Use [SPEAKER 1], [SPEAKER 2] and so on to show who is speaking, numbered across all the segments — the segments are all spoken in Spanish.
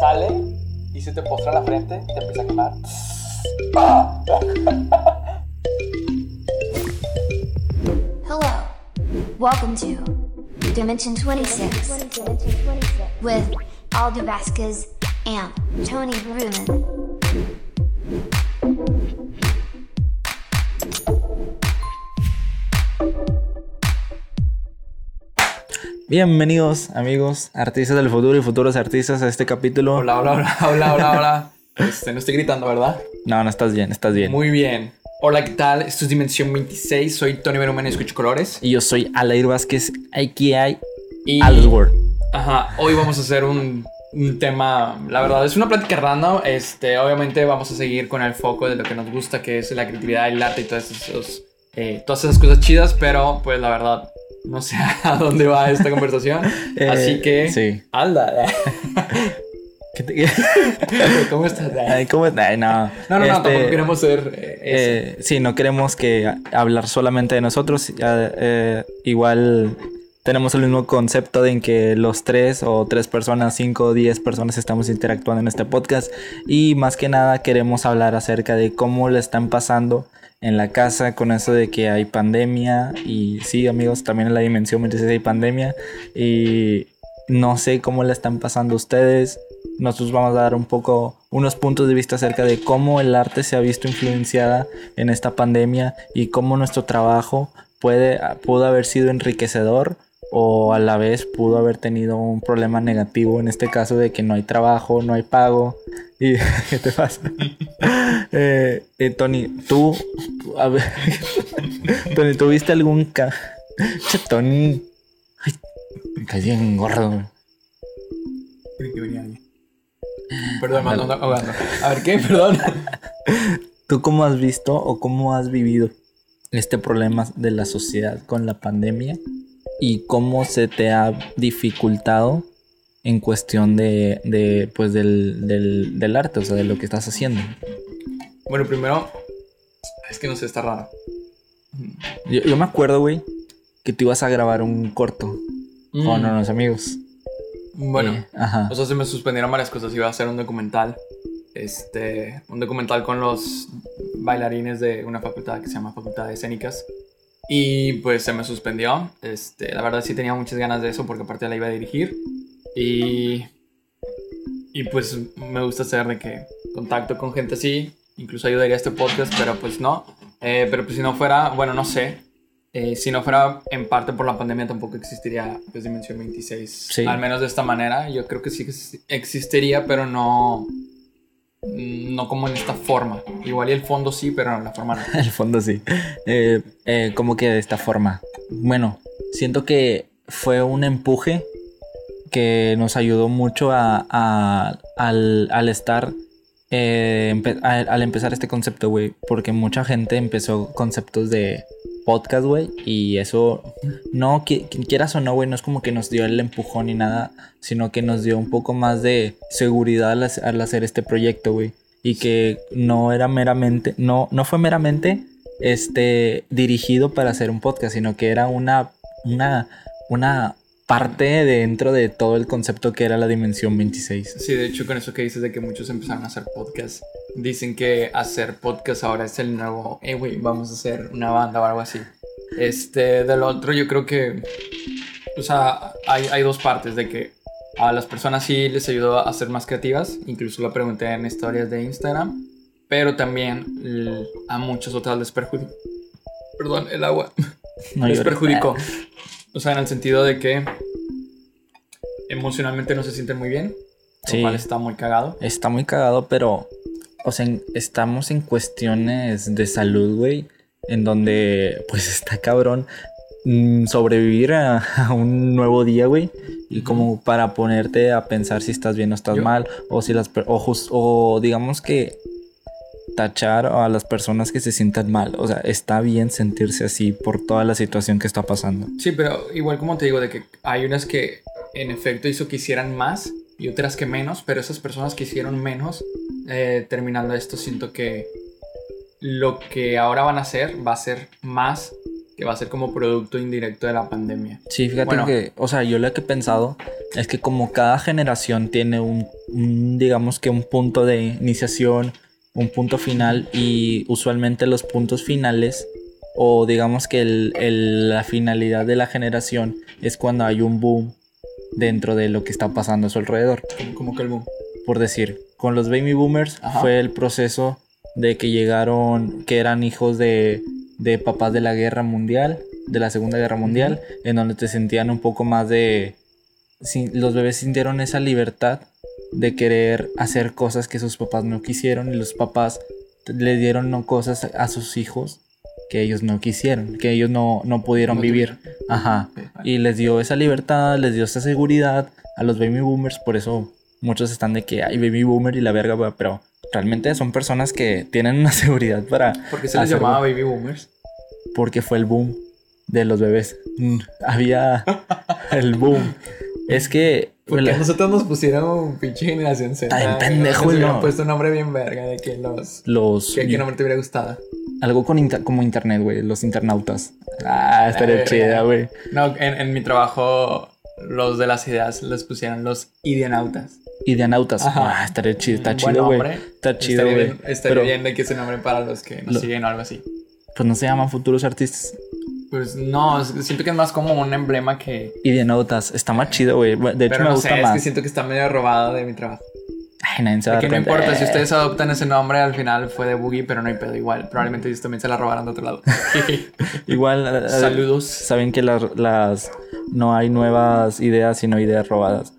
[SPEAKER 1] sale y se te postra la frente, te empieza a quemar.
[SPEAKER 2] Hello. Welcome to Dimension 26 with Aldo Vasquez and Tony Bruman.
[SPEAKER 3] Bienvenidos amigos, artistas del futuro y futuros artistas a este capítulo.
[SPEAKER 1] Hola, hola, hola, hola, hola, hola. Este, no estoy gritando, ¿verdad?
[SPEAKER 3] No, no estás bien, estás bien.
[SPEAKER 1] Muy bien. Hola, ¿qué tal? Esto es Dimensión 26. Soy Tony Berumen y escucho colores.
[SPEAKER 3] Y yo soy Alair Vázquez, AKI
[SPEAKER 1] Y,
[SPEAKER 3] Alsworth.
[SPEAKER 1] ajá, hoy vamos a hacer un, un tema, la verdad, es una plática random. Este, obviamente vamos a seguir con el foco de lo que nos gusta, que es la creatividad, el arte y todas esas, eh, todas esas cosas chidas, pero pues la verdad, no sé a dónde va esta conversación.
[SPEAKER 3] Eh,
[SPEAKER 1] Así que,
[SPEAKER 3] Sí.
[SPEAKER 1] Alda,
[SPEAKER 3] ¿Qué te-
[SPEAKER 1] ¿cómo estás?
[SPEAKER 3] Ay, ¿cómo no.
[SPEAKER 1] No, no, no,
[SPEAKER 3] Este,
[SPEAKER 1] tampoco queremos ser eh,
[SPEAKER 3] eh, sí, no queremos que hablar solamente de nosotros. eh, igual tenemos el mismo concepto de en que los tres o tres personas, cinco o diez personas estamos interactuando en este podcast. Y más que nada queremos hablar acerca de cómo le están pasando en la casa con eso de que hay pandemia. Y sí, amigos, también en la dimensión 26 hay pandemia. Y no sé cómo le están pasando ustedes. Nosotros vamos a dar un poco unos puntos de vista acerca de cómo el arte se ha visto influenciada en esta pandemia y cómo nuestro trabajo puede, pudo haber sido enriquecedor o a la vez pudo haber tenido un problema negativo en este caso de que no hay trabajo, no hay pago. ¿Y qué te pasa? Eh, eh, Tony, tú, a ver, Tony, ¿tuviste algún ca... Che, Tony, ay, me caí bien gordo.
[SPEAKER 1] Perdón, me ando ahogando. A ver, ¿qué? Perdón.
[SPEAKER 3] ¿Tú cómo has visto o cómo has vivido este problema de la sociedad con la pandemia y cómo se te ha dificultado en cuestión de, de, pues del, del, del arte, o sea, de lo que estás haciendo?
[SPEAKER 1] Bueno, primero, es que no sé, está raro.
[SPEAKER 3] Yo, yo me acuerdo, güey, que tú ibas a grabar un corto
[SPEAKER 1] Mm,
[SPEAKER 3] con unos amigos.
[SPEAKER 1] Bueno,
[SPEAKER 3] Eh, ajá.
[SPEAKER 1] o sea, se me suspendieron varias cosas. Iba a hacer un documental. Este, un documental con los bailarines de una facultad que se llama Facultad de Escénicas. Y pues se me suspendió. Este, la verdad sí tenía muchas ganas de eso porque aparte la iba a dirigir. Y, y pues me gusta hacer de que contacto con gente así. Incluso ayudaría a este podcast, pero pues no. Eh, pero pues si no fuera, bueno, no sé. Eh, si no fuera en parte por la pandemia tampoco existiría pues Dimensión 26.
[SPEAKER 3] Sí.
[SPEAKER 1] Al menos de esta manera. Yo creo que sí que sí existiría, pero no... No como en esta forma. Igual y el fondo sí, pero en la forma no.
[SPEAKER 3] El fondo sí. Eh, eh, como que de esta forma. Bueno, siento que fue un empuje que nos ayudó mucho a, al, al estar. eh, empe- a- al empezar este concepto, güey. Porque mucha gente empezó conceptos de podcast, güey. Y eso, no, qui- quieras o no, güey, no es como que nos dio el empujón ni nada. Sino que nos dio un poco más de seguridad al, al hacer este proyecto, güey y que no era meramente, no, no fue meramente este, dirigido para hacer un podcast, sino que era una, una, una parte dentro de todo el concepto que era la dimensión 26.
[SPEAKER 1] Sí, de hecho, con eso que dices de que muchos empezaron a hacer podcast, dicen que hacer podcast ahora es el nuevo, eh, güey, vamos a hacer una banda o algo así. Este, del otro, yo creo que, o sea, hay, hay dos partes de que a las personas sí les ayudó a ser más creativas, incluso lo pregunté en historias de Instagram, pero también a muchas otras les perjudicó. Perdón, el agua
[SPEAKER 3] No
[SPEAKER 1] les perjudicó. O sea, en el sentido de que emocionalmente no se sienten muy bien,
[SPEAKER 3] Sí.
[SPEAKER 1] lo cual está muy cagado.
[SPEAKER 3] Está muy cagado, pero, o sea, en- estamos en cuestiones de salud, güey, en donde, pues, está cabrón mm, sobrevivir a, a un nuevo día, güey. Y como para ponerte a pensar si estás bien o estás
[SPEAKER 1] Yo-
[SPEAKER 3] mal, o si las, o, jus- o digamos que tachar a las personas que se sientan mal. O sea, está bien sentirse así por toda la situación que está pasando.
[SPEAKER 1] Sí, pero igual como te digo, de que hay unas que en efecto hizo que hicieran más y otras que menos, pero esas personas que hicieron menos, eh, terminando esto, siento que lo que ahora van a hacer va a ser más que va a ser como producto indirecto de la pandemia.
[SPEAKER 3] Sí, fíjate
[SPEAKER 1] Bueno.
[SPEAKER 3] que, o sea, yo lo que he pensado es que como cada generación tiene un, un, digamos que un punto de iniciación, un punto final y usualmente los puntos finales o digamos que el- el- la finalidad de la generación es cuando hay un boom dentro de lo que está pasando a su alrededor.
[SPEAKER 1] Como, como que el boom.
[SPEAKER 3] Por decir, con los baby boomers
[SPEAKER 1] Ajá.
[SPEAKER 3] fue el proceso de que llegaron, que eran hijos de, de papás de la guerra mundial, de la segunda guerra mundial, en donde te sentían un poco más de... los bebés sintieron esa libertad de querer hacer cosas que sus papás no quisieron y los papás le dieron no, cosas a sus hijos que ellos no quisieron, que ellos no, no pudieron
[SPEAKER 1] No
[SPEAKER 3] vivir. Ajá. Y les dio esa libertad, les dio esa seguridad a los baby boomers, por eso muchos están de que hay baby boomer y la verga, pero realmente son personas que tienen una seguridad para...
[SPEAKER 1] ¿Por qué se les llamaba baby boomers?
[SPEAKER 3] Porque fue el boom de los bebés. Mm, Había el boom. Es que...
[SPEAKER 1] Porque
[SPEAKER 3] la-
[SPEAKER 1] nosotros nos pusieron pinche generación Z.
[SPEAKER 3] Ay,
[SPEAKER 1] güey,
[SPEAKER 3] pendejo,
[SPEAKER 1] nos
[SPEAKER 3] no.
[SPEAKER 1] puesto un nombre bien verga de que los...
[SPEAKER 3] los...
[SPEAKER 1] ¿Qué, nombre te hubiera gustado?
[SPEAKER 3] Algo con inter- como internet, güey, los internautas. Ah, estaría
[SPEAKER 1] Eh,
[SPEAKER 3] chida, güey.
[SPEAKER 1] No, en, en mi trabajo los de las ideas les pusieron los ideanautas.
[SPEAKER 3] Ideanautas.
[SPEAKER 1] Ajá.
[SPEAKER 3] Ah, estaría chido, está chido, güey.
[SPEAKER 1] nombre.
[SPEAKER 3] Está chido,
[SPEAKER 1] Estaría
[SPEAKER 3] güey.
[SPEAKER 1] bien, estaría
[SPEAKER 3] Pero,
[SPEAKER 1] bien de que ese nombre para los que nos
[SPEAKER 3] Lo-
[SPEAKER 1] siguen o algo así.
[SPEAKER 3] pues no se llaman futuros artistas.
[SPEAKER 1] Pues no, es- siento que es más como un emblema que...
[SPEAKER 3] Ideanautas. Está más chido, güey. De hecho,
[SPEAKER 1] Pero
[SPEAKER 3] me
[SPEAKER 1] no
[SPEAKER 3] gusta
[SPEAKER 1] sé, es
[SPEAKER 3] más.
[SPEAKER 1] que siento que está medio robado de mi trabajo.
[SPEAKER 3] Ay, nadie se va a
[SPEAKER 1] Que no importa, si
[SPEAKER 3] Eh,
[SPEAKER 1] ustedes adoptan ese nombre, al final fue de Boogie, pero no hay pedo igual. Probablemente ellos también se la robaron de otro lado.
[SPEAKER 3] Igual. eh,
[SPEAKER 1] Saludos.
[SPEAKER 3] Saben que las, las. No hay nuevas ideas, sino ideas robadas.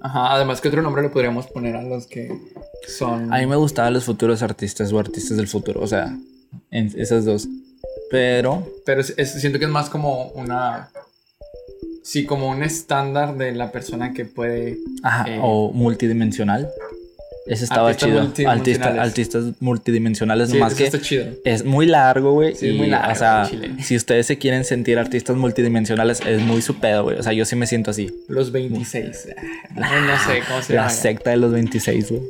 [SPEAKER 1] Ajá, además, ¿qué otro nombre le podríamos poner a los que son...
[SPEAKER 3] A mí me gustaban los futuros artistas o artistas del futuro. O sea, en esas dos. Pero.
[SPEAKER 1] Pero es- es- siento que es más como una... Sí, como un estándar de la persona que puede...
[SPEAKER 3] Ajá,
[SPEAKER 1] Eh,
[SPEAKER 3] o multidimensional. Ese estaba
[SPEAKER 1] Artistas
[SPEAKER 3] chido.
[SPEAKER 1] multidimensionales.
[SPEAKER 3] Artista- artistas multidimensionales.
[SPEAKER 1] Sí,
[SPEAKER 3] nomás que
[SPEAKER 1] está chido.
[SPEAKER 3] es muy largo, güey.
[SPEAKER 1] Sí, muy largo,
[SPEAKER 3] O sea, si ustedes se quieren sentir artistas multidimensionales, es muy su pedo, güey. O sea, yo sí me siento así.
[SPEAKER 1] Los 26. No, no sé cómo se
[SPEAKER 3] La secta de los 26, güey.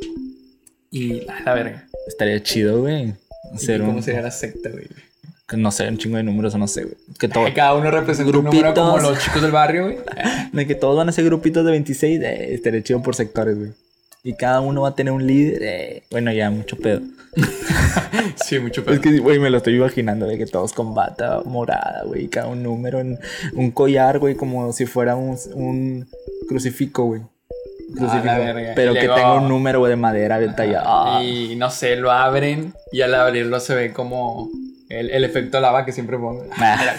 [SPEAKER 1] Y la, la verga.
[SPEAKER 3] Estaría chido, güey.
[SPEAKER 1] ¿Y
[SPEAKER 3] Ser
[SPEAKER 1] ¿Cómo
[SPEAKER 3] un,
[SPEAKER 1] sería la secta, güey?
[SPEAKER 3] Que no sé, un chingo de números o no sé, güey. Que, todo,
[SPEAKER 1] cada uno representa un número como los chicos del barrio, güey.
[SPEAKER 3] de que todos van a ser grupitos de 26, eh, estaría chido por sectores, güey. Y cada uno va a tener un líder. eh, Bueno, ya, mucho pedo.
[SPEAKER 1] Sí, mucho pedo.
[SPEAKER 3] Es que, güey, me lo estoy imaginando de que todos con bata morada, güey. Cada un número en un collar, güey, como si fuera un, un crucifijo, güey.
[SPEAKER 1] Verga.
[SPEAKER 3] Pero que tenga un número, de madera detallado. Ah.
[SPEAKER 1] Y no sé, lo abren y al abrirlo se ve como el, el efecto lava que siempre pongo.
[SPEAKER 3] Ah.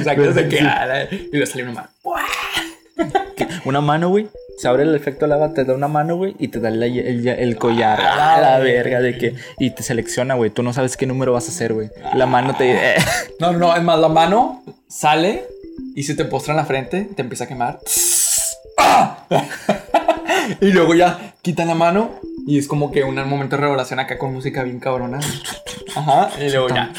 [SPEAKER 1] O sea, que se queda y le sale una mano.
[SPEAKER 3] Una mano, güey. Se abre el efecto lava, te da una mano, güey, y te da el, el- el collar.
[SPEAKER 1] Ah,
[SPEAKER 3] a la
[SPEAKER 1] güey.
[SPEAKER 3] verga de que. Y te selecciona, güey. Tú no sabes qué número vas a hacer, güey. La mano te. eh,
[SPEAKER 1] No, no, no, es más, la mano sale y se te postra en la frente, te empieza a quemar. ¡Ah! y luego ya quitan la mano y es como que un momento de revelación acá con música bien cabrona. Ajá, y luego ya.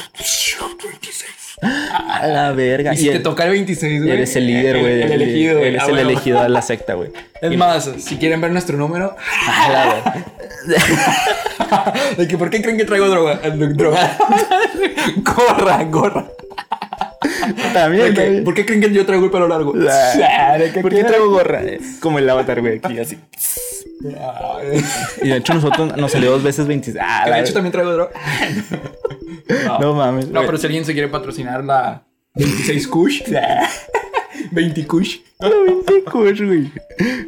[SPEAKER 3] a la verga.
[SPEAKER 1] Y si te
[SPEAKER 3] el-
[SPEAKER 1] toca el 26, güey.
[SPEAKER 3] eres el líder, güey.
[SPEAKER 1] El, el elegido, güey.
[SPEAKER 3] Eres
[SPEAKER 1] Ah,
[SPEAKER 3] el elegido de la secta, güey.
[SPEAKER 1] Es más, si quieren ver nuestro número,
[SPEAKER 3] A la verga.
[SPEAKER 1] de que ¿por qué creen que traigo droga? Eh, droga. gorra, gorra.
[SPEAKER 3] También,
[SPEAKER 1] De que,
[SPEAKER 3] también.
[SPEAKER 1] ¿Por qué creen que yo traigo el pelo largo?
[SPEAKER 3] Ah,
[SPEAKER 1] De que
[SPEAKER 3] ¿Por qué traigo gorra? Como el avatar, güey, aquí así. Y de hecho, nosotros nos salió dos veces 26. Ah,
[SPEAKER 1] de hecho también traigo droga. No,
[SPEAKER 3] No mames.
[SPEAKER 1] No, pero si alguien se quiere patrocinar la 26 Kush. 20 Kush.
[SPEAKER 3] La 20 Kush, güey.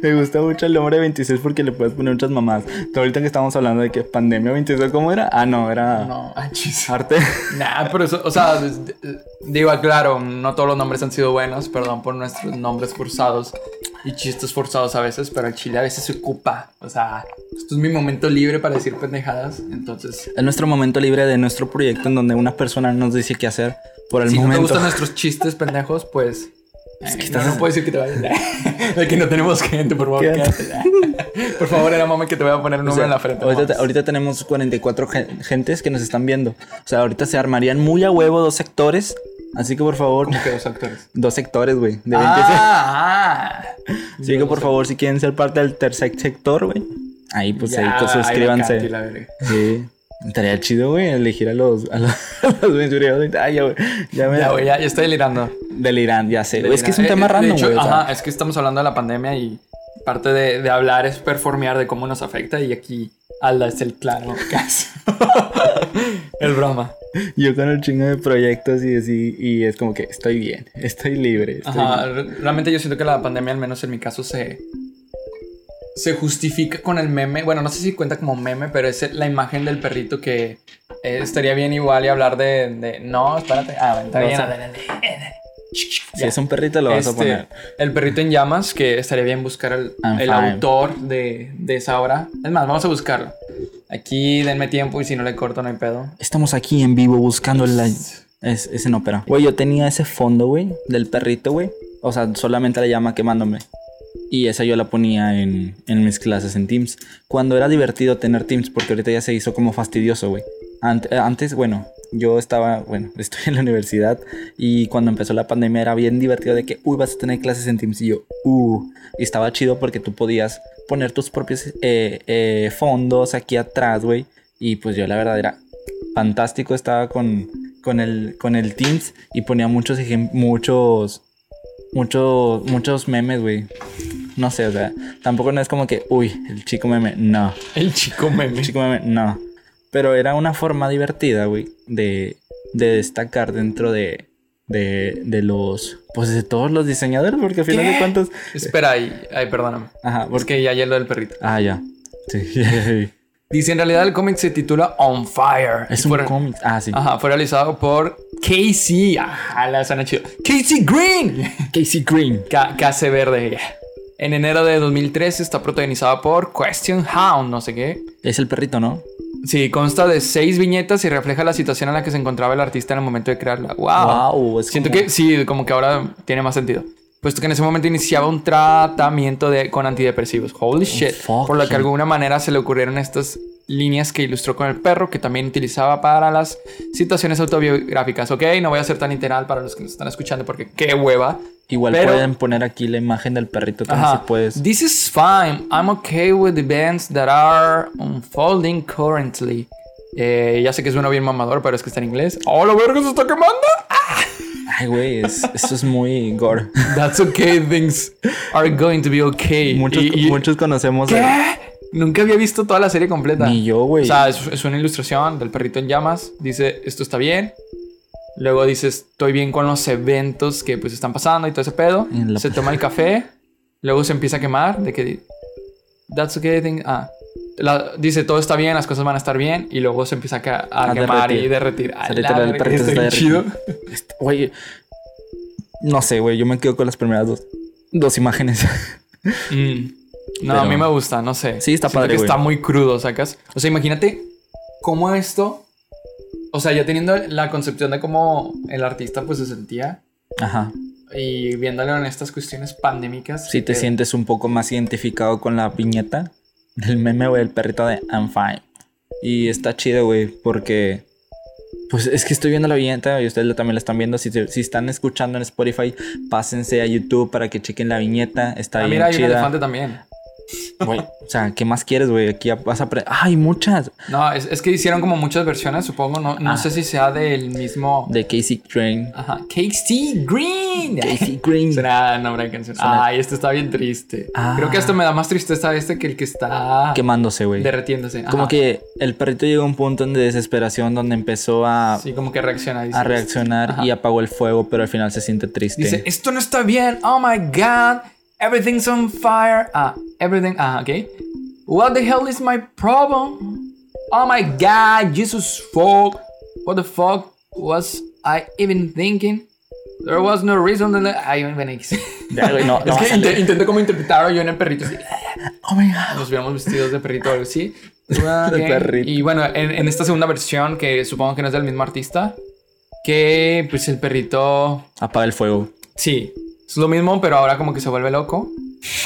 [SPEAKER 3] Me gusta mucho el nombre 26 porque le puedes poner muchas mamás. Pero ahorita que estamos hablando de que pandemia 26, ¿cómo era? Ah, no, era
[SPEAKER 1] No, ah, chis.
[SPEAKER 3] arte.
[SPEAKER 1] Nah, pero eso, o sea, de- digo, claro, no todos los nombres han sido buenos, perdón por nuestros nombres forzados y chistes forzados a veces, pero el chile a veces se ocupa. O sea, esto es mi momento libre para decir pendejadas, entonces,
[SPEAKER 3] Es nuestro momento libre de nuestro proyecto en donde una persona nos dice qué hacer por el
[SPEAKER 1] si no te
[SPEAKER 3] momento.
[SPEAKER 1] gustan nuestros chistes pendejos, pues...
[SPEAKER 3] Es que
[SPEAKER 1] eh,
[SPEAKER 3] estás-
[SPEAKER 1] no, no puedo decir que te vayas. de que no tenemos gente, por favor.
[SPEAKER 3] Quédate.
[SPEAKER 1] por favor, era mami que te voy a poner un
[SPEAKER 3] O
[SPEAKER 1] número
[SPEAKER 3] sea,
[SPEAKER 1] en la frente.
[SPEAKER 3] ahorita,
[SPEAKER 1] no
[SPEAKER 3] te- ahorita tenemos 44 gen- gentes que nos están viendo. O sea, ahorita se armarían muy a huevo dos sectores. Así que por favor,
[SPEAKER 1] ¿Cómo que dos actores?
[SPEAKER 3] dos sectores, güey. De 26.
[SPEAKER 1] Ah, ah.
[SPEAKER 3] Así que por favor, si quieren ser parte del tercer sector, güey. Ahí pues
[SPEAKER 1] Ya,
[SPEAKER 3] ahí pues
[SPEAKER 1] ahí la
[SPEAKER 3] suscríbanse. Sí. Estaría chido, güey, elegir a los, a los, a los. Ay, ya, güey. Ya me.
[SPEAKER 1] Ya, güey, ya, ya estoy delirando.
[SPEAKER 3] Delirante, ya sé. güey. Es que es un
[SPEAKER 1] Delirando.
[SPEAKER 3] tema
[SPEAKER 1] Eh, de
[SPEAKER 3] random, güey. o sea,
[SPEAKER 1] Ajá, es que estamos hablando de la pandemia y parte de, de hablar es performear de cómo nos afecta y aquí Alda es el claro caso. el broma.
[SPEAKER 3] Yo con el chingo de proyectos y así, y es como que estoy bien, estoy libre. Estoy
[SPEAKER 1] Ajá, re- realmente yo siento que la pandemia, al menos en mi caso, se, se justifica con el meme. Bueno, no sé si cuenta como meme, pero es la imagen del perrito que eh, estaría bien igual y hablar de, de- No, espérate. Ah, bueno, está bien.
[SPEAKER 3] Si es un perrito, lo vas a
[SPEAKER 1] Este,
[SPEAKER 3] poner.
[SPEAKER 1] El perrito en llamas, que estaría bien buscar el, el autor de, de esa obra. Es más, vamos a buscarlo. Aquí denme tiempo y si no le corto no hay pedo.
[SPEAKER 3] Estamos aquí en vivo buscando la... Es, es en ópera. Güey, yo tenía ese fondo, güey, del perrito, güey. O sea, solamente la llama quemándome. Y esa yo la ponía en, en mis clases en Teams. Cuando era divertido tener Teams, porque ahorita ya se hizo como fastidioso, güey. Eh, antes, bueno, yo estaba, bueno, estoy en la universidad y cuando empezó la pandemia era bien divertido de que, uy, vas a tener clases en Teams y yo, uh, y estaba chido porque tú podías poner tus propios eh, eh, fondos aquí atrás, güey. Y pues yo la verdad era fantástico, estaba con, con, el, con el Teams y ponía muchos, muchos, muchos, muchos memes, güey. No sé, o sea, tampoco no es como que, uy, el chico meme, no.
[SPEAKER 1] El chico meme.
[SPEAKER 3] Chico meme, no. Pero era una forma divertida, güey, de, de destacar dentro de, de, de los, pues de todos los diseñadores, porque al final de cuentas,
[SPEAKER 1] Espera, ahí, ay, perdóname.
[SPEAKER 3] ajá, porque,
[SPEAKER 1] Porque ya hay lo del perrito.
[SPEAKER 3] ah, ya, sí,
[SPEAKER 1] Dice, en realidad el cómic se titula On Fire.
[SPEAKER 3] es un cómic, ah, sí,
[SPEAKER 1] Ajá, fue realizado por Casey. Ajá, la suena chido. Casey Green.
[SPEAKER 3] Casey Green,
[SPEAKER 1] KC Verde. En enero de 2013 está protagonizada por Question Hound, no sé qué.
[SPEAKER 3] es el perrito, ¿no?
[SPEAKER 1] Sí, consta de seis viñetas y refleja la situación en la que se encontraba el artista en el momento de crearla. ¡Wow!
[SPEAKER 3] Wow, es
[SPEAKER 1] Siento
[SPEAKER 3] como-
[SPEAKER 1] que sí, como que ahora tiene más sentido. Puesto que en ese momento iniciaba un tratamiento de, con antidepresivos. Holy shit.
[SPEAKER 3] fuck
[SPEAKER 1] Por lo que de alguna manera se le ocurrieron estas líneas que ilustró con el perro, que también utilizaba para las situaciones autobiográficas. Ok, no voy a ser tan literal para los que nos están escuchando porque qué hueva.
[SPEAKER 3] Igual
[SPEAKER 1] Pero-
[SPEAKER 3] pueden poner aquí la imagen del perrito también
[SPEAKER 1] Ajá.
[SPEAKER 3] si puedes.
[SPEAKER 1] This is fine. I'm okay with the events that are unfolding currently. Eh, ya sé que suena bien mamador, pero es que está en inglés. ¡Oh, la verga se está quemando!
[SPEAKER 3] Ay, güey, es- esto es muy gore.
[SPEAKER 1] That's okay, things are going to be okay.
[SPEAKER 3] Muchos,
[SPEAKER 1] Y- y-
[SPEAKER 3] muchos conocemos.
[SPEAKER 1] ¿Qué?
[SPEAKER 3] el-
[SPEAKER 1] Nunca había visto toda la serie completa.
[SPEAKER 3] Ni yo, güey.
[SPEAKER 1] O sea, es, es una ilustración del perrito en llamas. Dice, esto está bien. Luego dice, estoy bien con los eventos que pues están pasando y todo ese pedo.
[SPEAKER 3] La-
[SPEAKER 1] Se toma el café. Luego se empieza a quemar. De que... That's okay. thing- Ah. La- dice, todo está bien, las cosas van a estar bien. Y luego se empieza a, a
[SPEAKER 3] A
[SPEAKER 1] quemar
[SPEAKER 3] derretir.
[SPEAKER 1] y derretir. A la
[SPEAKER 3] perrito se
[SPEAKER 1] está chido.
[SPEAKER 3] Este- Güey, no sé, güey, yo me quedo con las primeras dos, dos imágenes.
[SPEAKER 1] Mm. No,
[SPEAKER 3] Pero-
[SPEAKER 1] a mí me gusta, no sé.
[SPEAKER 3] Sí, está
[SPEAKER 1] Siento
[SPEAKER 3] padre,
[SPEAKER 1] que
[SPEAKER 3] güey.
[SPEAKER 1] está muy crudo, ¿sacas? O sea, imagínate cómo esto... O sea, ya teniendo la concepción de cómo el artista pues se sentía
[SPEAKER 3] Ajá.
[SPEAKER 1] y viéndolo en estas cuestiones pandémicas.
[SPEAKER 3] Si te
[SPEAKER 1] que-
[SPEAKER 3] sientes un poco más identificado con la viñeta del meme, güey, el perrito de I'm fine. Y está chido, güey, porque. Pues es que estoy viendo la viñeta y ustedes también la están viendo. Si, si están escuchando en Spotify, pásense a YouTube para que chequen la viñeta. Está
[SPEAKER 1] Ah,
[SPEAKER 3] bien
[SPEAKER 1] mira, hay un
[SPEAKER 3] chida.
[SPEAKER 1] elefante también.
[SPEAKER 3] Güey, o sea, ¿qué más quieres, güey? Aquí vas a. ¡Ay, muchas!
[SPEAKER 1] No, es, es que hicieron como muchas versiones, supongo. No, no
[SPEAKER 3] Ah.
[SPEAKER 1] sé si sea del mismo...
[SPEAKER 3] De Casey Crane.
[SPEAKER 1] Ajá. Casey Green.
[SPEAKER 3] Casey Green.
[SPEAKER 1] Será nombre de canción.
[SPEAKER 3] Suena-
[SPEAKER 1] Ay, este está bien triste.
[SPEAKER 3] Ah.
[SPEAKER 1] Creo que esto me da más tristeza este que el que está
[SPEAKER 3] Quemándose, güey.
[SPEAKER 1] derretiéndose.
[SPEAKER 3] Como
[SPEAKER 1] Ajá.
[SPEAKER 3] que el perrito llegó a un punto de desesperación donde empezó a,
[SPEAKER 1] Sí, como que reacciona. dice,
[SPEAKER 3] a reaccionar
[SPEAKER 1] Ajá.
[SPEAKER 3] y apagó el fuego, pero al final se siente triste.
[SPEAKER 1] Dice, esto no está bien. Oh my god. Everything's on fire. Ah, everything. Ah, ok. What the hell is my problem? Oh my god, Jesus fuck. What the fuck was I even thinking? There was no reason to let... Ay, ven aquí.
[SPEAKER 3] Ya, güey, no, no
[SPEAKER 1] es que
[SPEAKER 3] leer.
[SPEAKER 1] intento como interpretar yo en el perrito así.
[SPEAKER 3] Oh my god.
[SPEAKER 1] Nos hubiéramos vestidos de perrito o algo así.
[SPEAKER 3] De
[SPEAKER 1] Ok.
[SPEAKER 3] perrito.
[SPEAKER 1] Y bueno, en, en esta segunda versión, que supongo que no es del mismo artista, que pues el perrito
[SPEAKER 3] Apaga el fuego.
[SPEAKER 1] Sí, es lo mismo, pero ahora como que se vuelve loco.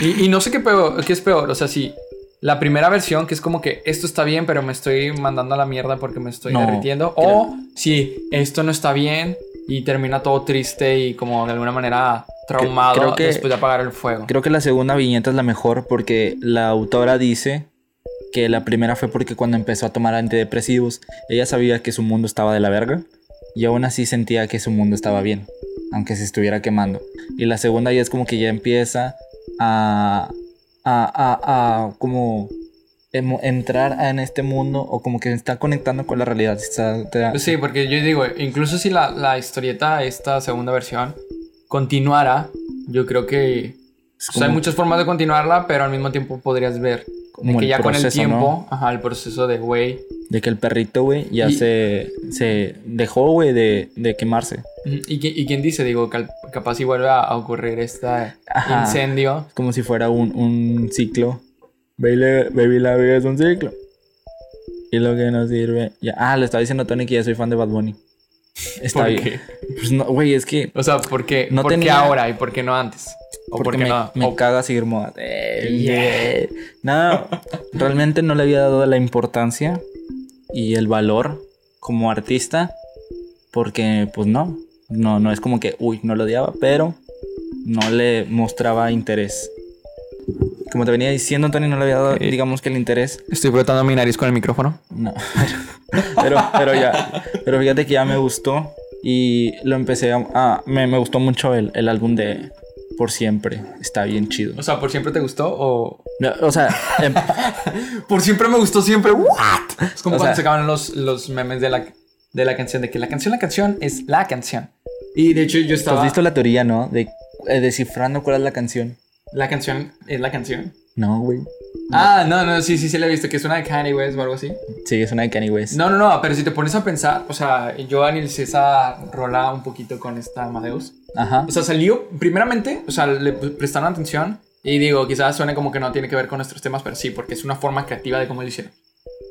[SPEAKER 1] Y, y no sé qué, peor, qué es peor. O sea, si la primera versión, que es como que esto está bien, pero me estoy mandando a la mierda porque me estoy
[SPEAKER 3] No,
[SPEAKER 1] derritiendo. O si esto no está bien y termina todo triste y como de alguna manera traumado
[SPEAKER 3] creo que-
[SPEAKER 1] después de apagar el fuego.
[SPEAKER 3] Creo que la segunda viñeta es la mejor porque la autora dice que la primera fue porque cuando empezó a tomar antidepresivos, ella sabía que su mundo estaba de la verga y aún así sentía que su mundo estaba bien, aunque se estuviera quemando. Y la segunda ya es como que ya empieza a, a, a, a como entrar en este mundo o como que está conectando con la realidad. Está- te da-
[SPEAKER 1] sí, porque yo digo, incluso si la, la historieta, esta segunda versión, continuara, yo creo que
[SPEAKER 3] es
[SPEAKER 1] o sea, hay muchas formas de continuarla, pero al mismo tiempo podrías ver de
[SPEAKER 3] Como
[SPEAKER 1] que
[SPEAKER 3] el
[SPEAKER 1] ya con el
[SPEAKER 3] proceso,
[SPEAKER 1] tiempo,
[SPEAKER 3] ¿no?
[SPEAKER 1] ajá, el proceso de, güey,
[SPEAKER 3] de que el perrito, güey, ya
[SPEAKER 1] Y-
[SPEAKER 3] se, se dejó, güey, de, de quemarse.
[SPEAKER 1] ¿Y, y quién dice? Digo, capaz si vuelve a, ocurrir este
[SPEAKER 3] Ajá.
[SPEAKER 1] incendio.
[SPEAKER 3] Es como si fuera un, un ciclo. Baby, baby la vida es un ciclo. Y lo que nos sirve. Ya. Ah, le estaba diciendo a Tony que ya soy fan de Bad Bunny. Está
[SPEAKER 1] ¿Por
[SPEAKER 3] bien.
[SPEAKER 1] qué?
[SPEAKER 3] Pues no, güey, es que.
[SPEAKER 1] O sea, ¿por qué,
[SPEAKER 3] No
[SPEAKER 1] ¿por qué
[SPEAKER 3] tenía-
[SPEAKER 1] ahora y por qué no antes? ¿O por
[SPEAKER 3] Porque me,
[SPEAKER 1] no?
[SPEAKER 3] me
[SPEAKER 1] o-
[SPEAKER 3] caga seguir moda. Eh, yeah. No, realmente no le había dado la importancia y el valor como artista. Porque, pues no. No, no es como que, uy, no lo odiaba, pero no le mostraba interés. Como te venía diciendo, Antonio, no le había dado,
[SPEAKER 1] Ok.
[SPEAKER 3] digamos que el interés.
[SPEAKER 1] Estoy frotando mi nariz con el micrófono.
[SPEAKER 3] No, pero, pero ya, pero fíjate que ya me gustó y lo empecé a, me gustó mucho el, el álbum de Por Siempre, está bien chido.
[SPEAKER 1] O sea, ¿por siempre te gustó o...?
[SPEAKER 3] No, O sea, em-
[SPEAKER 1] Por siempre me gustó siempre. ¿What? Es como
[SPEAKER 3] O
[SPEAKER 1] cuando
[SPEAKER 3] sea-
[SPEAKER 1] se acaban los, los memes de la, de la canción, de que la canción, la canción es la canción. Y de hecho yo
[SPEAKER 3] ¿tú has
[SPEAKER 1] estaba...
[SPEAKER 3] visto la teoría, no? De eh, descifrando cuál es la canción.
[SPEAKER 1] La canción es la canción.
[SPEAKER 3] No, güey.
[SPEAKER 1] Ah, no, no, sí, sí, sí la he visto, que es una de Kanye West o algo así.
[SPEAKER 3] Sí, es una de Kanye West.
[SPEAKER 1] No, no, no, pero si te pones a pensar, o sea, yo analicé esa rola un poquito con esta Amadeus.
[SPEAKER 3] Ajá.
[SPEAKER 1] O sea, salió, primeramente, o sea, le prestaron atención y digo, quizás suene como que no tiene que ver con nuestros temas, pero sí, porque es una forma creativa de cómo lo hicieron.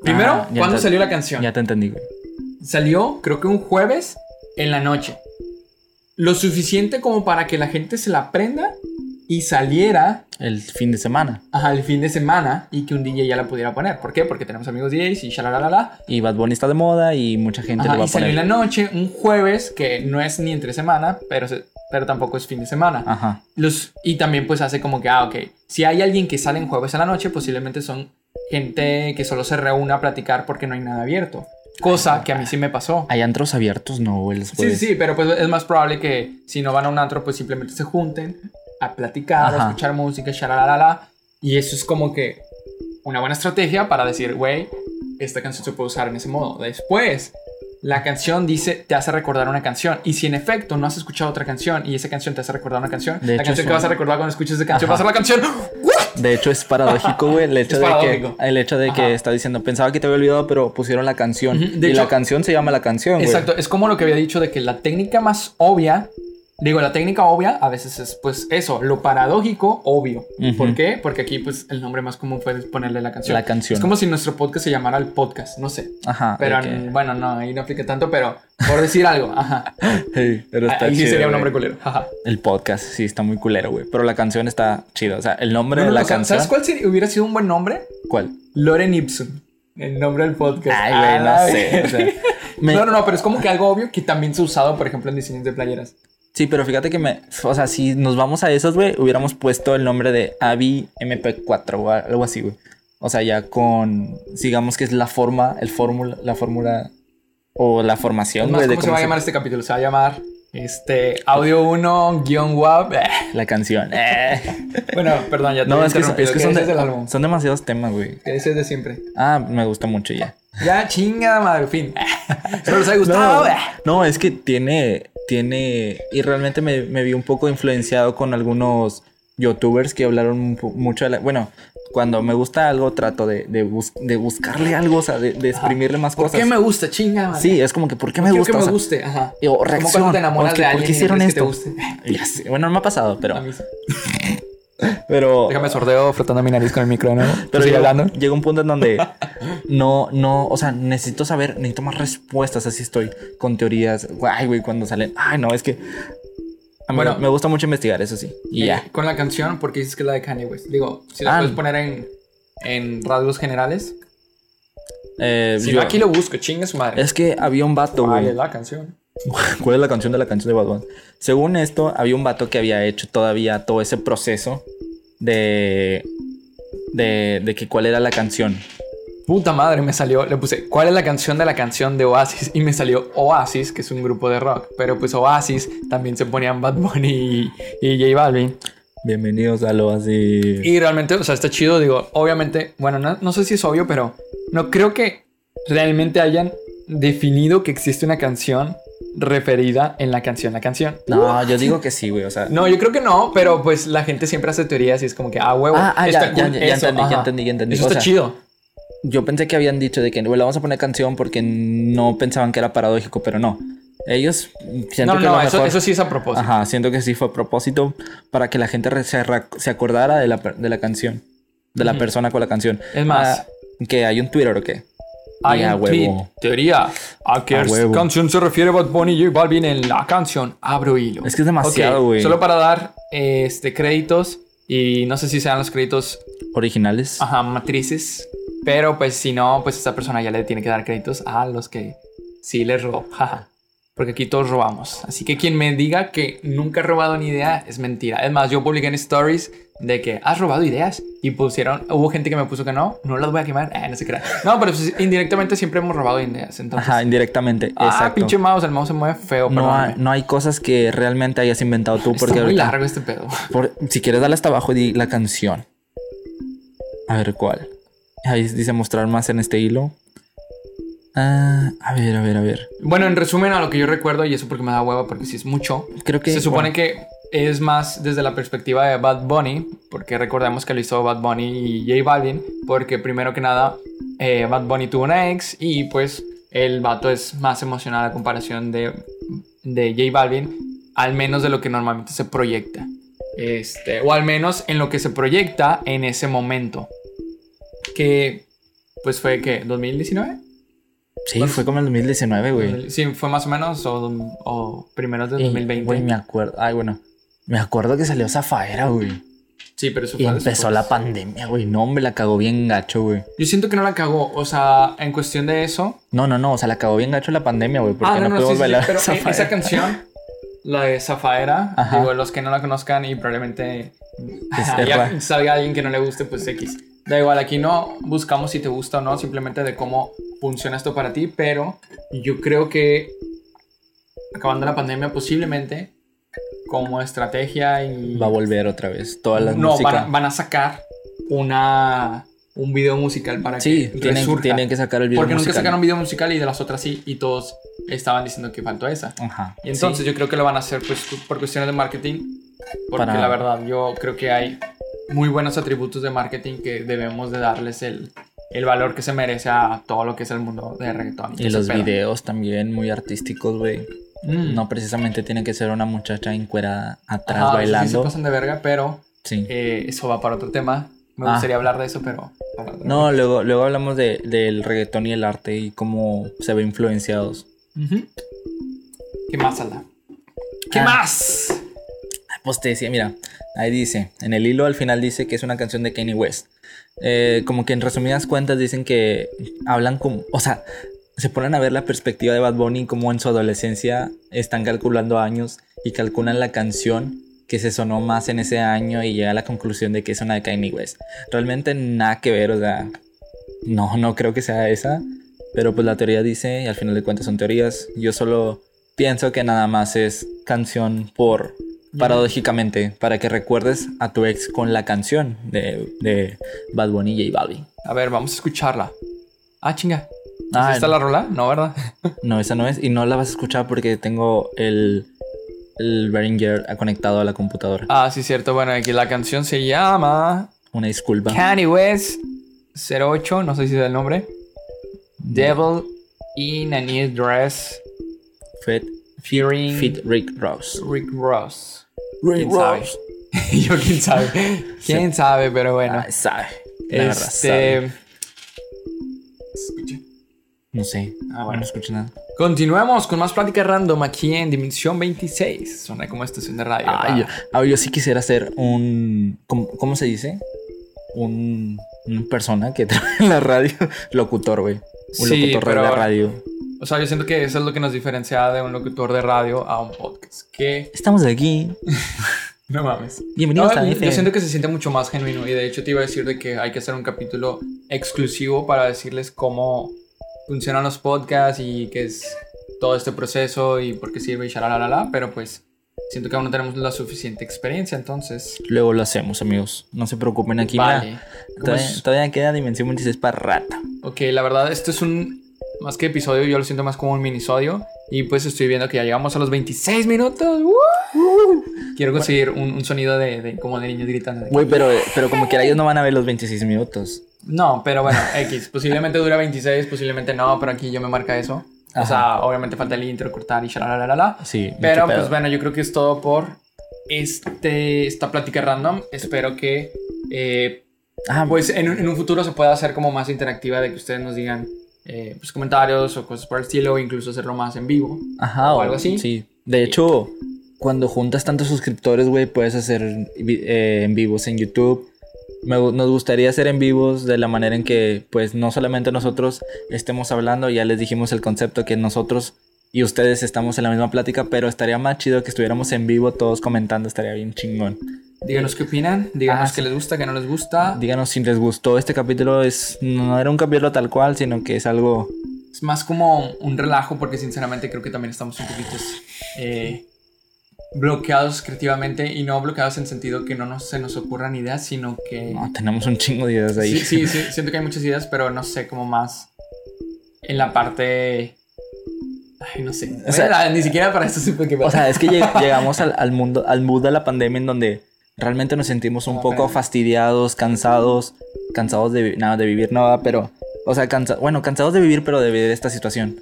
[SPEAKER 1] Primero,
[SPEAKER 3] Ah,
[SPEAKER 1] ¿cuándo
[SPEAKER 3] te-
[SPEAKER 1] salió la canción?
[SPEAKER 3] Ya te entendí, güey.
[SPEAKER 1] Salió, creo que un jueves en la noche. Lo suficiente como para que la gente se la aprenda y saliera
[SPEAKER 3] El fin de semana.
[SPEAKER 1] ajá, el fin de semana y que un DJ ya la pudiera poner. ¿Por qué? Porque tenemos amigos DJs y shalalala.
[SPEAKER 3] Y Bad Bunny está de moda y mucha gente
[SPEAKER 1] Ajá,
[SPEAKER 3] le va
[SPEAKER 1] y
[SPEAKER 3] a
[SPEAKER 1] salió
[SPEAKER 3] poner.
[SPEAKER 1] en la noche, un jueves, que no es ni entre semana, pero, se- pero tampoco es fin de semana.
[SPEAKER 3] Ajá.
[SPEAKER 1] Los, y también pues hace como que, ah, ok, si hay alguien que sale en jueves a la noche, posiblemente son gente que solo se reúne a platicar porque no hay nada abierto. Cosa que a mí sí me pasó.
[SPEAKER 3] Hay antros abiertos, no, jueves.
[SPEAKER 1] sí, sí, pero pues es más probable que si no van a un antro, pues simplemente se junten a platicar, a
[SPEAKER 3] Ajá.
[SPEAKER 1] escuchar música, shalalala. Y eso es como que una buena estrategia para decir, güey, esta canción se puede usar en ese modo. Después, la canción dice, te hace recordar una canción. Y si en efecto no has escuchado otra canción y esa canción te hace recordar una canción,
[SPEAKER 3] De
[SPEAKER 1] la
[SPEAKER 3] hecho,
[SPEAKER 1] canción que vas a recordar cuando escuches esa canción
[SPEAKER 3] Ajá.
[SPEAKER 1] va a ser la canción. ¿What?
[SPEAKER 3] De hecho, es paradójico, güey, el hecho de que el hecho de que está diciendo, pensaba que te había olvidado, pero pusieron la canción.
[SPEAKER 1] Ujú, de
[SPEAKER 3] y la
[SPEAKER 1] hecho-
[SPEAKER 3] canción se llama la canción.
[SPEAKER 1] Exacto, es como lo que había dicho de que la técnica más obvia, digo, la técnica obvia a veces es pues eso, lo paradójico, obvio. ¿Por qué? Porque aquí pues el nombre más común fue ponerle la canción.
[SPEAKER 3] La canción.
[SPEAKER 1] Es como si nuestro podcast se llamara el podcast, no sé.
[SPEAKER 3] Ajá.
[SPEAKER 1] Pero bueno, no, ahí no aplica tanto, pero por decir algo, ajá.
[SPEAKER 3] Sí, pero está
[SPEAKER 1] Ahí sí
[SPEAKER 3] chido,
[SPEAKER 1] sería un nombre culero. Ajá.
[SPEAKER 3] El podcast, sí, está muy culero, güey. Pero la canción está chida. O sea, el nombre
[SPEAKER 1] No,
[SPEAKER 3] de la
[SPEAKER 1] o sea,
[SPEAKER 3] canción.
[SPEAKER 1] ¿Sabes cuál sería- hubiera sido un buen nombre?
[SPEAKER 3] ¿Cuál?
[SPEAKER 1] Loren Ipsum. El nombre del podcast.
[SPEAKER 3] Ay,
[SPEAKER 1] Ah,
[SPEAKER 3] güey, no sé. o sea, me-
[SPEAKER 1] No, no, no, pero es como que algo obvio que también se ha usado, por ejemplo, en diseños de playeras.
[SPEAKER 3] Sí, pero fíjate que me. O sea, si nos vamos a esos, güey, hubiéramos puesto el nombre de Avi MP4 o algo así, güey. O sea, ya con. Digamos que es la forma, el fórmula, la fórmula. O la formación, güey, de
[SPEAKER 1] ¿cómo se va a llamar este capítulo? Se va a llamar este audio 1 guion web.
[SPEAKER 3] la canción. Eh.
[SPEAKER 1] Bueno, perdón, ya te
[SPEAKER 3] No, es que, son, es que
[SPEAKER 1] ¿Qué
[SPEAKER 3] son, de- son demasiados temas, güey.
[SPEAKER 1] ¿Qué dices de siempre?
[SPEAKER 3] Ah, me gusta mucho ya.
[SPEAKER 1] Ya, chinga, madre, fin. Espero les haya gustado.
[SPEAKER 3] No, no, es que tiene, tiene, y realmente me, me vi un poco influenciado con algunos youtubers que hablaron mucho de la, bueno, cuando me gusta algo trato de, de, bus- de buscarle algo, o sea, de, de exprimirle más
[SPEAKER 1] ¿Por
[SPEAKER 3] cosas.
[SPEAKER 1] qué me gusta, chinga, madre?
[SPEAKER 3] Sí, es como que, ¿por qué me gusta?
[SPEAKER 1] que me guste, ajá.
[SPEAKER 3] o
[SPEAKER 1] Como
[SPEAKER 3] reacción,
[SPEAKER 1] cuando te enamoras
[SPEAKER 3] ¿por qué-
[SPEAKER 1] de
[SPEAKER 3] ¿por
[SPEAKER 1] alguien
[SPEAKER 3] qué
[SPEAKER 1] y
[SPEAKER 3] hicieron
[SPEAKER 1] que
[SPEAKER 3] esto?
[SPEAKER 1] te guste.
[SPEAKER 3] Bueno, no me ha pasado,
[SPEAKER 1] A
[SPEAKER 3] pero,
[SPEAKER 1] mí sí.
[SPEAKER 3] pero,
[SPEAKER 1] Déjame sordeo frotando mi nariz con el micro, ¿no?
[SPEAKER 3] pero
[SPEAKER 1] sigue
[SPEAKER 3] llega,
[SPEAKER 1] hablando.
[SPEAKER 3] llega un punto en donde no, no, o sea, necesito saber, necesito más respuestas, así estoy con teorías. Ay, güey, cuando salen, ay, no, es que, a mí
[SPEAKER 1] Bueno.
[SPEAKER 3] me gusta mucho investigar, eso sí, y
[SPEAKER 1] Eh,
[SPEAKER 3] ya.
[SPEAKER 1] Con la canción, porque dices que es la de Kanye West. Digo, si la
[SPEAKER 3] Ah.
[SPEAKER 1] puedes poner en, en rasgos generales.
[SPEAKER 3] Eh,
[SPEAKER 1] Si
[SPEAKER 3] yo-
[SPEAKER 1] no, aquí lo busco, chinga su madre.
[SPEAKER 3] Es que había un vato,
[SPEAKER 1] ¿Cuál
[SPEAKER 3] güey.
[SPEAKER 1] es la canción?
[SPEAKER 3] ¿Cuál es la canción de la canción de Bad Bunny? Según esto, había un vato que había hecho todavía todo ese proceso de, de, de que cuál era la canción.
[SPEAKER 1] puta madre, me salió, le puse, ¿cuál es la canción de la canción de Oasis? Y me salió Oasis, que es un grupo de rock. Pero pues Oasis también se ponían Bad Bunny y, y J Balvin.
[SPEAKER 3] Bienvenidos a lo así.
[SPEAKER 1] Y realmente, o sea, está chido, digo, obviamente, bueno, no, no sé si es obvio, pero no creo que realmente hayan definido que existe una canción referida en la canción la canción.
[SPEAKER 3] No, yo digo que sí, güey. O sea.
[SPEAKER 1] No, yo creo que no, pero pues la gente siempre hace teorías y es como que, ah, huevo.
[SPEAKER 3] Ah, ah,
[SPEAKER 1] está
[SPEAKER 3] ya,
[SPEAKER 1] cool
[SPEAKER 3] ya, ya
[SPEAKER 1] eso,
[SPEAKER 3] entendí, ya entendí, ya entendí.
[SPEAKER 1] Eso
[SPEAKER 3] O
[SPEAKER 1] está
[SPEAKER 3] sea,
[SPEAKER 1] chido.
[SPEAKER 3] Yo pensé que habían dicho de que bueno, vamos a poner canción porque no pensaban que era paradójico, pero no. Ellos siento
[SPEAKER 1] No,
[SPEAKER 3] que
[SPEAKER 1] no,
[SPEAKER 3] lo
[SPEAKER 1] eso,
[SPEAKER 3] mejor-
[SPEAKER 1] eso sí es a propósito.
[SPEAKER 3] Ajá, siento que sí fue a propósito para que la gente se, se acordara de la, de la canción, de la
[SPEAKER 1] Ujú.
[SPEAKER 3] persona con la canción.
[SPEAKER 1] Es más-
[SPEAKER 3] Ah, que hay un Twitter o qué.
[SPEAKER 1] Hay un tweet, teoría, a qué
[SPEAKER 3] A
[SPEAKER 1] canción se refiere Bad Bunny y J Balvin en la canción. Abro hilo.
[SPEAKER 3] Es que es demasiado, güey.
[SPEAKER 1] Solo para dar este, créditos y no sé si sean los créditos
[SPEAKER 3] Originales.
[SPEAKER 1] Ajá, matrices. Pero pues si no, pues esta persona ya le tiene que dar créditos a los que sí les robó. Jaja. Porque aquí todos robamos. Así que quien me diga que nunca he robado ni idea es mentira. Es más, yo publiqué en stories de que has robado ideas y pusieron, hubo gente que me puso que no, no las voy a quemar. Eh, no se crean. No, pero pues, indirectamente siempre hemos robado ideas. Entonces,
[SPEAKER 3] Ajá, indirectamente.
[SPEAKER 1] ah,
[SPEAKER 3] exacto.
[SPEAKER 1] pinche mouse, el mouse se mueve feo.
[SPEAKER 3] no, hay, no hay cosas que realmente hayas inventado tú
[SPEAKER 1] Está
[SPEAKER 3] porque
[SPEAKER 1] muy
[SPEAKER 3] ahorita-
[SPEAKER 1] largo este pedo.
[SPEAKER 3] por- si quieres darle hasta abajo di la canción. A ver cuál. Ahí dice mostrar más en este hilo. Ah, a ver, a ver, a ver.
[SPEAKER 1] Bueno, en resumen a lo que yo recuerdo, y eso porque me da hueva, porque si es mucho,
[SPEAKER 3] Creo que
[SPEAKER 1] se supone
[SPEAKER 3] bueno,
[SPEAKER 1] que es más desde la perspectiva de Bad Bunny, porque recordemos que lo hizo Bad Bunny y J Balvin, porque primero que nada, eh, Bad Bunny tuvo una ex y pues el vato es más emocional a comparación de, de J Balvin, al menos de lo que normalmente se proyecta. Este, o al menos en lo que se proyecta en ese momento. Que pues fue que 2019.
[SPEAKER 3] Sí, fue como el 2019, güey.
[SPEAKER 1] Sí, fue más o menos o, o primeros de
[SPEAKER 3] Y,
[SPEAKER 1] 2020.
[SPEAKER 3] Güey, me acuerdo. Ay, bueno. Me acuerdo que salió Zafaera, güey.
[SPEAKER 1] Sí, pero eso
[SPEAKER 3] Y
[SPEAKER 1] fue
[SPEAKER 3] empezó
[SPEAKER 1] después.
[SPEAKER 3] la pandemia, güey. No, me la cagó bien gacho, güey.
[SPEAKER 1] Yo siento que no la cagó. O sea, en cuestión de eso.
[SPEAKER 3] No, no, no. O sea, la cagó bien gacho la pandemia, güey. Porque
[SPEAKER 1] Ah,
[SPEAKER 3] no,
[SPEAKER 1] no, no, sí,
[SPEAKER 3] pudimos
[SPEAKER 1] sí, sí,
[SPEAKER 3] bailar
[SPEAKER 1] Pero
[SPEAKER 3] Zafaera.
[SPEAKER 1] esa canción, la de Zafaera,
[SPEAKER 3] Ajá.
[SPEAKER 1] digo, los que no la conozcan y probablemente
[SPEAKER 3] Es
[SPEAKER 1] ya salga alguien que no le guste, pues X. Da igual, aquí no buscamos si te gusta o no, simplemente de cómo funciona esto para ti, pero yo creo que acabando la pandemia, posiblemente como estrategia y.
[SPEAKER 3] Va a volver otra vez. Toda la
[SPEAKER 1] no,
[SPEAKER 3] música.
[SPEAKER 1] van a, van a sacar una, un video musical para
[SPEAKER 3] Sí,
[SPEAKER 1] que
[SPEAKER 3] tienen,
[SPEAKER 1] resurja.
[SPEAKER 3] tienen que sacar el video
[SPEAKER 1] Porque nunca
[SPEAKER 3] musical.
[SPEAKER 1] sacaron video musical y de las otras sí, y todos estaban diciendo que faltó esa.
[SPEAKER 3] Ajá.
[SPEAKER 1] Y entonces yo creo que lo van a hacer pues por cuestiones de marketing, porque
[SPEAKER 3] Para-
[SPEAKER 1] la verdad yo creo que hay muy buenos atributos de marketing que debemos de darles el, el valor que se merece a todo lo que es el mundo de reggaetón.
[SPEAKER 3] Y los
[SPEAKER 1] pedo.
[SPEAKER 3] videos también muy artísticos, güey.
[SPEAKER 1] Mm.
[SPEAKER 3] No precisamente tiene que ser una muchacha encuerada atrás
[SPEAKER 1] Ajá, eso Sí
[SPEAKER 3] bailando.
[SPEAKER 1] se pasan de verga, pero
[SPEAKER 3] Sí.
[SPEAKER 1] eh, eso va para otro tema. Me
[SPEAKER 3] Ah.
[SPEAKER 1] gustaría hablar de eso, pero...
[SPEAKER 3] No, luego, luego hablamos de, del reggaetón y el arte y cómo se ve influenciados.
[SPEAKER 1] ¿Qué más, Alda? ¿Qué
[SPEAKER 3] Ah.
[SPEAKER 1] más?
[SPEAKER 3] Pues te decía, mira, ahí dice, en el hilo al final dice que es una canción de Kanye West. Eh, como que en resumidas cuentas dicen que hablan como, o sea, se ponen a ver la perspectiva de Bad Bunny como en su adolescencia están calculando años y calculan la canción que se sonó más en ese año y llega a la conclusión de que es una de Kanye West. Realmente nada que ver, o sea, no, no creo que sea esa, pero pues la teoría dice, y al final de cuentas son teorías, yo solo pienso que nada más es canción por paradójicamente para que recuerdes a tu ex con la canción de, de Bad Bunny y J Balvin.
[SPEAKER 1] A ver, vamos a escucharla. Ah, chinga.
[SPEAKER 3] Ah,
[SPEAKER 1] ¿Es esta la rola? No, ¿verdad?
[SPEAKER 3] No, esa no es y no la vas a escuchar porque tengo el el Behringer conectado a la computadora.
[SPEAKER 1] Ah, sí, cierto. Bueno, aquí la canción se llama
[SPEAKER 3] Una disculpa.
[SPEAKER 1] Kanye West 08, no sé si es el nombre. Devil in a New Dress
[SPEAKER 3] Fit,
[SPEAKER 1] featuring
[SPEAKER 3] Fit Rick Ross.
[SPEAKER 1] Rick Ross.
[SPEAKER 3] Rick
[SPEAKER 1] ¿Quién sabe? Yo quién sabe. ¿Quién sabe? Pero bueno.
[SPEAKER 3] Ah, sabe. La
[SPEAKER 1] este...
[SPEAKER 3] sabe. No sé.
[SPEAKER 1] Ah, bueno.
[SPEAKER 3] No escucho nada.
[SPEAKER 1] Continuemos con más plática random aquí en Dimensión 26. Suena como estación de radio.
[SPEAKER 3] Ah, ah, yo sí quisiera ser un. ¿Cómo, cómo se dice? Un. Persona que trabaja en la radio. Locutor, güey. Un
[SPEAKER 1] Sí,
[SPEAKER 3] locutor
[SPEAKER 1] pero-
[SPEAKER 3] de radio.
[SPEAKER 1] O sea, yo siento que eso es lo que nos diferencia de un locutor de radio a un podcast. Que
[SPEAKER 3] Estamos aquí.
[SPEAKER 1] No mames.
[SPEAKER 3] Bienvenidos
[SPEAKER 1] No,
[SPEAKER 3] a
[SPEAKER 1] yo siento que se siente mucho más genuino y de hecho te iba a decir de que hay que hacer un capítulo exclusivo para decirles cómo funcionan los podcasts y qué es todo este proceso y por qué sirve y la pero pues siento que aún no tenemos la suficiente experiencia, entonces
[SPEAKER 3] Luego lo hacemos, amigos. No se preocupen aquí.
[SPEAKER 1] vale. ¿Cómo
[SPEAKER 3] todavía,
[SPEAKER 1] es?
[SPEAKER 3] todavía queda Dimensión 26 para rata.
[SPEAKER 1] Ok, la verdad, esto es un. Más que episodio, yo lo siento más como un minisodio. Y pues estoy viendo que ya llegamos a los 26 minutos. ¡Woo! Quiero conseguir un, un sonido de, de- como de niños gritando.
[SPEAKER 3] Güey, pero, pero como quiera ellos no van a ver los 26 minutos.
[SPEAKER 1] No, pero bueno, X. Posiblemente dura 26, posiblemente no, pero aquí yo me marca eso. O sea, obviamente falta el intro, cortar y la
[SPEAKER 3] Sí.
[SPEAKER 1] Pero pues bueno, yo creo que es todo por este, esta plática random. Espero que eh,
[SPEAKER 3] Ah,
[SPEAKER 1] pues en, un- en un futuro se pueda hacer como más interactiva de que ustedes nos digan eh, pues, comentarios o cosas por el estilo o incluso hacerlo más en vivo.
[SPEAKER 3] Ajá,
[SPEAKER 1] o algo así.
[SPEAKER 3] Sí. De hecho, cuando juntas tantos suscriptores, güey, puedes hacer eh, en vivos en YouTube. Me nos gustaría hacer en vivos de la manera en que, pues, no solamente nosotros estemos hablando, ya les dijimos el concepto que nosotros y ustedes estamos en la misma plática, pero estaría más chido que estuviéramos en vivo todos comentando, estaría bien chingón.
[SPEAKER 1] Díganos qué opinan, díganos
[SPEAKER 3] Ah,
[SPEAKER 1] qué les gusta, qué no les gusta.
[SPEAKER 3] Díganos si les gustó este capítulo, es no era un capítulo tal cual, sino que es algo
[SPEAKER 1] Es más como un relajo porque sinceramente creo que también estamos un poquito eh, bloqueados creativamente y no bloqueados en sentido que no nos, se nos ocurran ideas, sino que...
[SPEAKER 3] no, tenemos un chingo de ideas ahí.
[SPEAKER 1] Sí, sí, sí, siento que hay muchas ideas, pero no sé, como más en la parte... Ay, no sé.
[SPEAKER 3] O sea-
[SPEAKER 1] ni siquiera para esto supe que...
[SPEAKER 3] O sea, es que lleg- llegamos al, al mundo, al mood de la pandemia en donde realmente nos sentimos un
[SPEAKER 1] Ah,
[SPEAKER 3] poco
[SPEAKER 1] pero-
[SPEAKER 3] fastidiados, cansados, cansados de, nada, de vivir nada, pero, o sea, cansa- bueno, cansados de vivir, pero de vivir esta situación.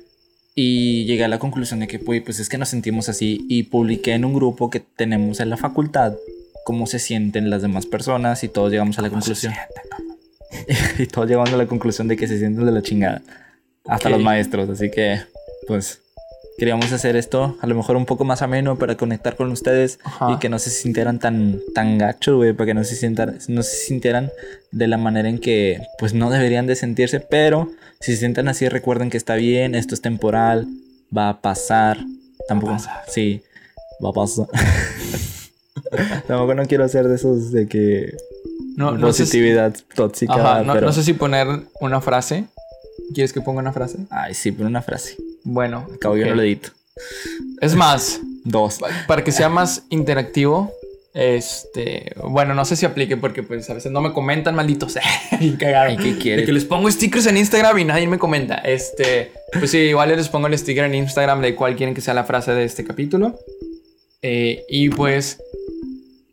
[SPEAKER 3] Y llegué a la conclusión de que, pues, pues es que nos sentimos así y publiqué en un grupo que tenemos en la facultad cómo se sienten las demás personas y todos llegamos a la conclusión. y todos llegamos a la conclusión de que se sienten de la chingada. Hasta los maestros, así que, pues, queríamos hacer esto a lo mejor un poco más ameno para conectar con ustedes
[SPEAKER 1] Ajá.
[SPEAKER 3] y que no se sintieran tan, tan gachos, güey, para que no se, sientan, no se sintieran de la manera en que, pues, no deberían de sentirse, pero si se sientan así, recuerden que está bien, esto es temporal, va a pasar, tampoco,
[SPEAKER 1] pasar.
[SPEAKER 3] sí, va a pasar. tampoco no quiero hacer de esos de que
[SPEAKER 1] No, no si-
[SPEAKER 3] positividad tóxica,
[SPEAKER 1] Ajá, no,
[SPEAKER 3] pero...
[SPEAKER 1] no sé si poner una frase. ¿Quieres que ponga una frase?
[SPEAKER 3] Ay, sí, pero una frase.
[SPEAKER 1] Bueno.
[SPEAKER 3] Acabo yo
[SPEAKER 1] ok.
[SPEAKER 3] no lo edito.
[SPEAKER 1] Es más,
[SPEAKER 3] Dos.
[SPEAKER 1] para que sea más interactivo, este, bueno, no sé si aplique porque pues a veces no me comentan, malditos. y cagaron.
[SPEAKER 3] ¿qué
[SPEAKER 1] De
[SPEAKER 3] quieres?
[SPEAKER 1] que les pongo stickers en Instagram y nadie me comenta. Este, pues sí, igual les pongo el sticker en Instagram de cuál quieren que sea la frase de este capítulo. Eh, y pues,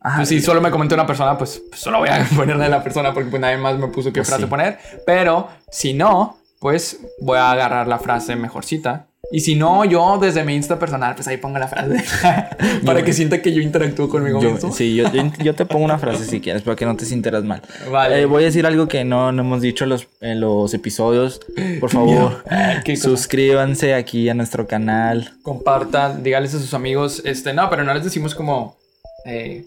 [SPEAKER 3] Ajá,
[SPEAKER 1] pues si solo me comentó una persona, pues, pues solo voy a ponerle a la persona porque pues nadie más me puso qué
[SPEAKER 3] Pues
[SPEAKER 1] frase
[SPEAKER 3] sí.
[SPEAKER 1] poner. Pero si no, pues voy a agarrar la frase mejorcita. Y si no, yo desde mi Insta personal, pues ahí pongo la frase. para
[SPEAKER 3] Yo-
[SPEAKER 1] que sienta que yo interactúo conmigo
[SPEAKER 3] Yo-
[SPEAKER 1] mismo.
[SPEAKER 3] sí, yo, te pongo una frase si quieres, para que no te sintas mal.
[SPEAKER 1] Vale.
[SPEAKER 3] Eh, voy a decir algo que no, no hemos dicho en los, en los episodios. Por favor, suscríbanse aquí a nuestro canal.
[SPEAKER 1] compartan, díganles a sus amigos, este, no, pero no les decimos como eh,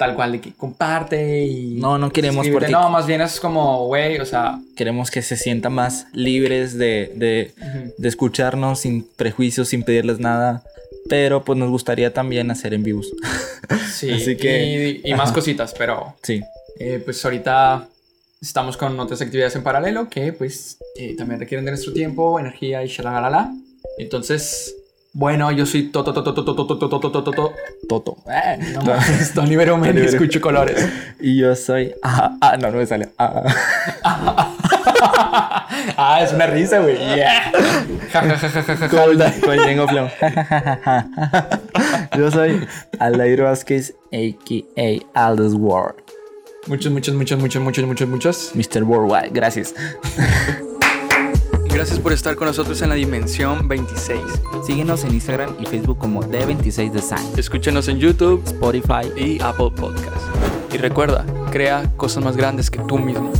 [SPEAKER 1] tal cual de que comparte y
[SPEAKER 3] No, no queremos porque-
[SPEAKER 1] no, más bien es como, güey, o sea,
[SPEAKER 3] Queremos que se sientan más libres de, de,
[SPEAKER 1] ujú.
[SPEAKER 3] de escucharnos sin prejuicios, sin pedirles nada. Pero pues nos gustaría también hacer en vivos.
[SPEAKER 1] sí,
[SPEAKER 3] Así que-
[SPEAKER 1] y, y más cositas, pero
[SPEAKER 3] Sí.
[SPEAKER 1] eh, pues ahorita estamos con otras actividades en paralelo que pues eh, también requieren de nuestro tiempo, energía y shalalala. Entonces, bueno, yo soy Toto, Toto, Toto, Toto, Toto, Toto, Toto,
[SPEAKER 3] Toto.
[SPEAKER 1] Tony
[SPEAKER 3] Berumen,
[SPEAKER 1] escucho colores.
[SPEAKER 3] Y yo soy. Ah, no, no me sale. Ah,
[SPEAKER 1] es una risa, güey. Yeah.
[SPEAKER 3] Con Django Flow. Yo soy Aldair Vázquez, a.k.a. Aldous Ward.
[SPEAKER 1] Muchos, muchos, muchos, muchos, muchos, muchos, muchos.
[SPEAKER 3] Mr. Worldwide, gracias.
[SPEAKER 1] Gracias por estar con nosotros en la dimensión 26.
[SPEAKER 3] Síguenos en Instagram y Facebook como D26 Design,
[SPEAKER 1] Escúchenos en YouTube
[SPEAKER 3] Spotify.
[SPEAKER 1] y Apple Podcast. Y recuerda, crea cosas más grandes que tú mismo.